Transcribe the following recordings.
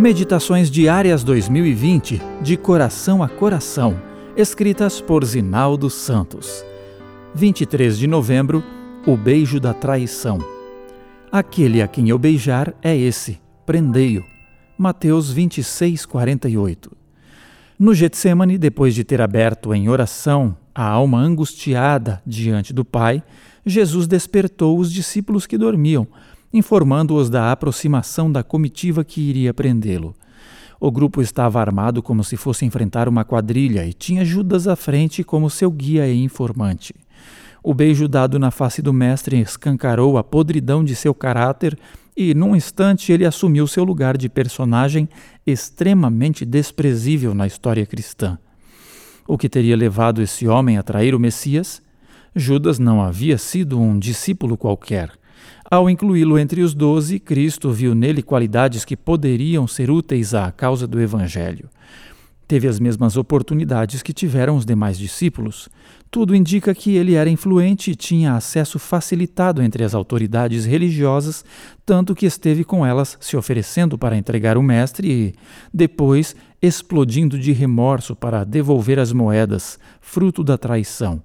Meditações Diárias 2020, de coração a coração, escritas por Zinaldo Santos. 23 de novembro, o beijo da traição. Aquele a quem eu beijar é esse, prendei-o. Mateus 26, 48. No Getsemane, depois de ter aberto em oração a alma angustiada diante do Pai, Jesus despertou os discípulos que dormiam informando-os da aproximação da comitiva que iria prendê-lo. O grupo estava armado como se fosse enfrentar uma quadrilha e tinha Judas à frente como seu guia e informante. O beijo dado na face do mestre escancarou a podridão de seu caráter e, num instante, ele assumiu seu lugar de personagem extremamente desprezível na história cristã. O que teria levado esse homem a trair o Messias? Judas não havia sido um discípulo qualquer. Ao incluí-lo entre os doze, Cristo viu nele qualidades que poderiam ser úteis à causa do Evangelho. Teve as mesmas oportunidades que tiveram os demais discípulos. Tudo indica que ele era influente e tinha acesso facilitado entre as autoridades religiosas, tanto que esteve com elas se oferecendo para entregar o Mestre e, depois, explodindo de remorso para devolver as moedas, fruto da traição.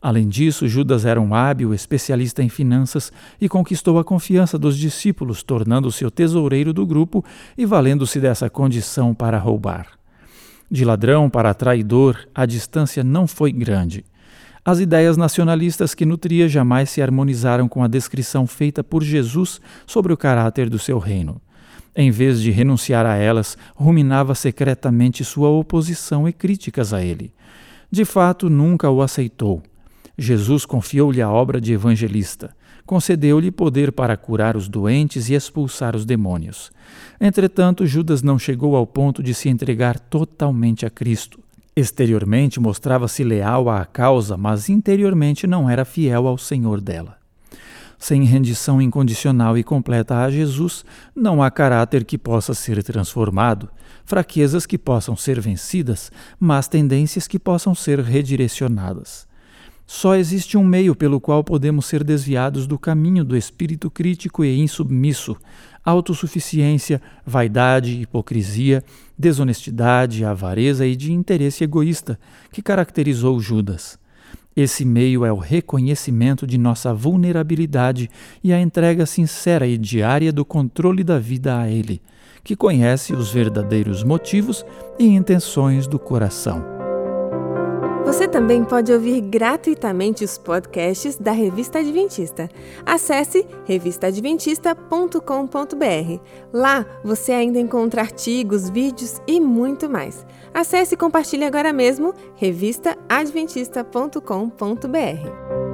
Além disso, Judas era um hábil especialista em finanças e conquistou a confiança dos discípulos, tornando-se o tesoureiro do grupo e valendo-se dessa condição para roubar. De ladrão para traidor, a distância não foi grande. As ideias nacionalistas que nutria jamais se harmonizaram com a descrição feita por Jesus sobre o caráter do seu reino. Em vez de renunciar a elas, ruminava secretamente sua oposição e críticas a ele. De fato, nunca o aceitou Jesus confiou-lhe a obra de evangelista. Concedeu-lhe poder para curar os doentes e expulsar os demônios. Entretanto, Judas não chegou ao ponto de se entregar totalmente a Cristo. Exteriormente mostrava-se leal à causa, mas interiormente não era fiel ao Senhor dela. Sem rendição incondicional e completa a Jesus, não há caráter que possa ser transformado, fraquezas que possam ser vencidas, mas tendências que possam ser redirecionadas. Só existe um meio pelo qual podemos ser desviados do caminho do espírito crítico e insubmisso, autossuficiência, vaidade, hipocrisia, desonestidade, avareza e de interesse egoísta que caracterizou Judas. Esse meio é o reconhecimento de nossa vulnerabilidade e a entrega sincera e diária do controle da vida a Ele, que conhece os verdadeiros motivos e intenções do coração. Você também pode ouvir gratuitamente os podcasts da Revista Adventista. Acesse revistaadventista.com.br. Lá você ainda encontra artigos, vídeos e muito mais. Acesse e compartilhe agora mesmo revistaadventista.com.br.